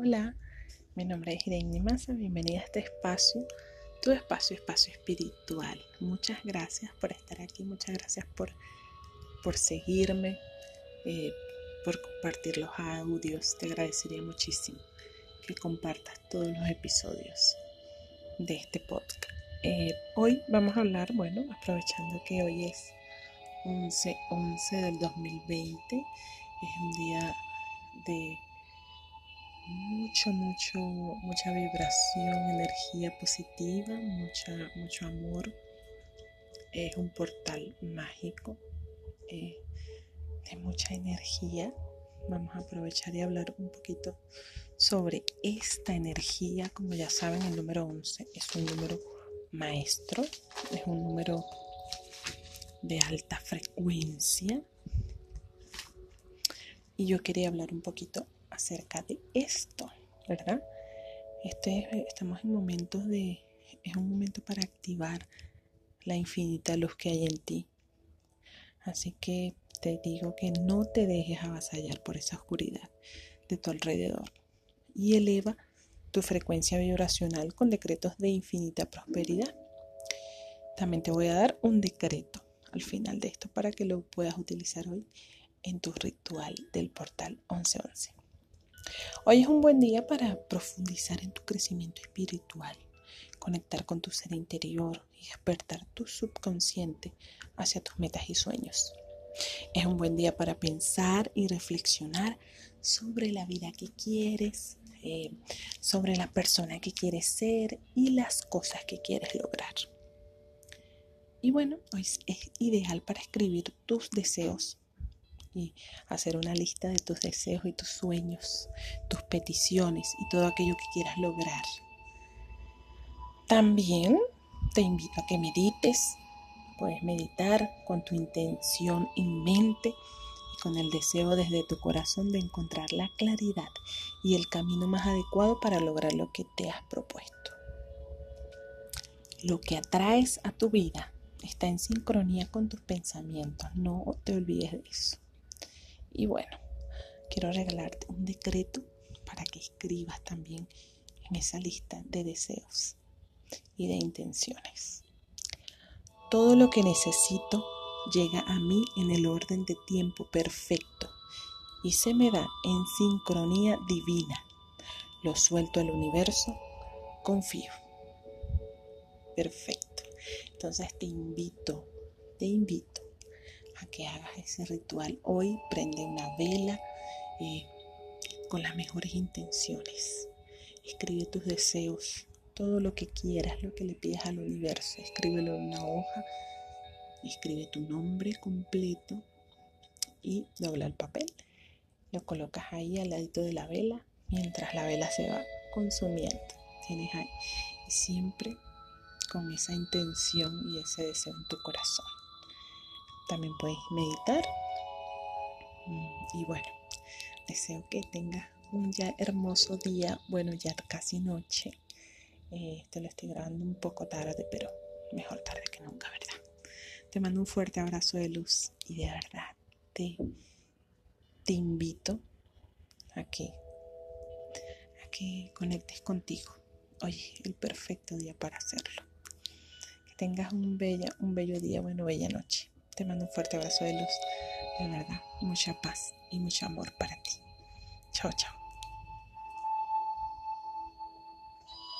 Hola, mi nombre es Irene Massa, bienvenida a este espacio, tu espacio, espacio espiritual. Muchas gracias por estar aquí, muchas gracias por, por seguirme, eh, por compartir los audios. Te agradecería muchísimo que compartas todos los episodios de este podcast. Eh, hoy vamos a hablar, bueno, aprovechando que hoy es 11, 11 del 2020, es un día de mucho, mucho, mucha vibración, energía positiva, mucha, mucho amor. Es un portal mágico eh, de mucha energía. Vamos a aprovechar y hablar un poquito sobre esta energía. Como ya saben, el número 11 es un número maestro, es un número de alta frecuencia. Y yo quería hablar un poquito acerca de esto, ¿verdad? Este, estamos en momentos de, es un momento para activar la infinita luz que hay en ti. Así que te digo que no te dejes avasallar por esa oscuridad de tu alrededor y eleva tu frecuencia vibracional con decretos de infinita prosperidad. También te voy a dar un decreto al final de esto para que lo puedas utilizar hoy en tu ritual del portal 1111. Hoy es un buen día para profundizar en tu crecimiento espiritual, conectar con tu ser interior y despertar tu subconsciente hacia tus metas y sueños. Es un buen día para pensar y reflexionar sobre la vida que quieres, eh, sobre la persona que quieres ser y las cosas que quieres lograr. Y bueno, hoy es ideal para escribir tus deseos y hacer una lista de tus deseos y tus sueños, tus peticiones y todo aquello que quieras lograr. También te invito a que medites. Puedes meditar con tu intención en mente y con el deseo desde tu corazón de encontrar la claridad y el camino más adecuado para lograr lo que te has propuesto. Lo que atraes a tu vida está en sincronía con tus pensamientos. No te olvides de eso. Y bueno, quiero regalarte un decreto para que escribas también en esa lista de deseos y de intenciones. Todo lo que necesito llega a mí en el orden de tiempo perfecto y se me da en sincronía divina. Lo suelto al universo, confío. Perfecto. Entonces te invito, te invito a que hagas ese ritual. Hoy prende una vela eh, con las mejores intenciones. Escribe tus deseos, todo lo que quieras, lo que le pidas al universo. Escríbelo en una hoja, escribe tu nombre completo y dobla el papel. Lo colocas ahí al ladito de la vela mientras la vela se va consumiendo. Tienes ahí y siempre con esa intención y ese deseo en tu corazón. También puedes meditar. Y bueno, deseo que tengas un ya hermoso día. Bueno, ya casi noche. Eh, te lo estoy grabando un poco tarde, pero mejor tarde que nunca, ¿verdad? Te mando un fuerte abrazo de luz y de verdad te, te invito a que, a que conectes contigo. Hoy es el perfecto día para hacerlo. Que tengas un, bella, un bello día, bueno, bella noche. Te mando un fuerte abrazo de luz. De verdad, mucha paz y mucho amor para ti. Chao, chao.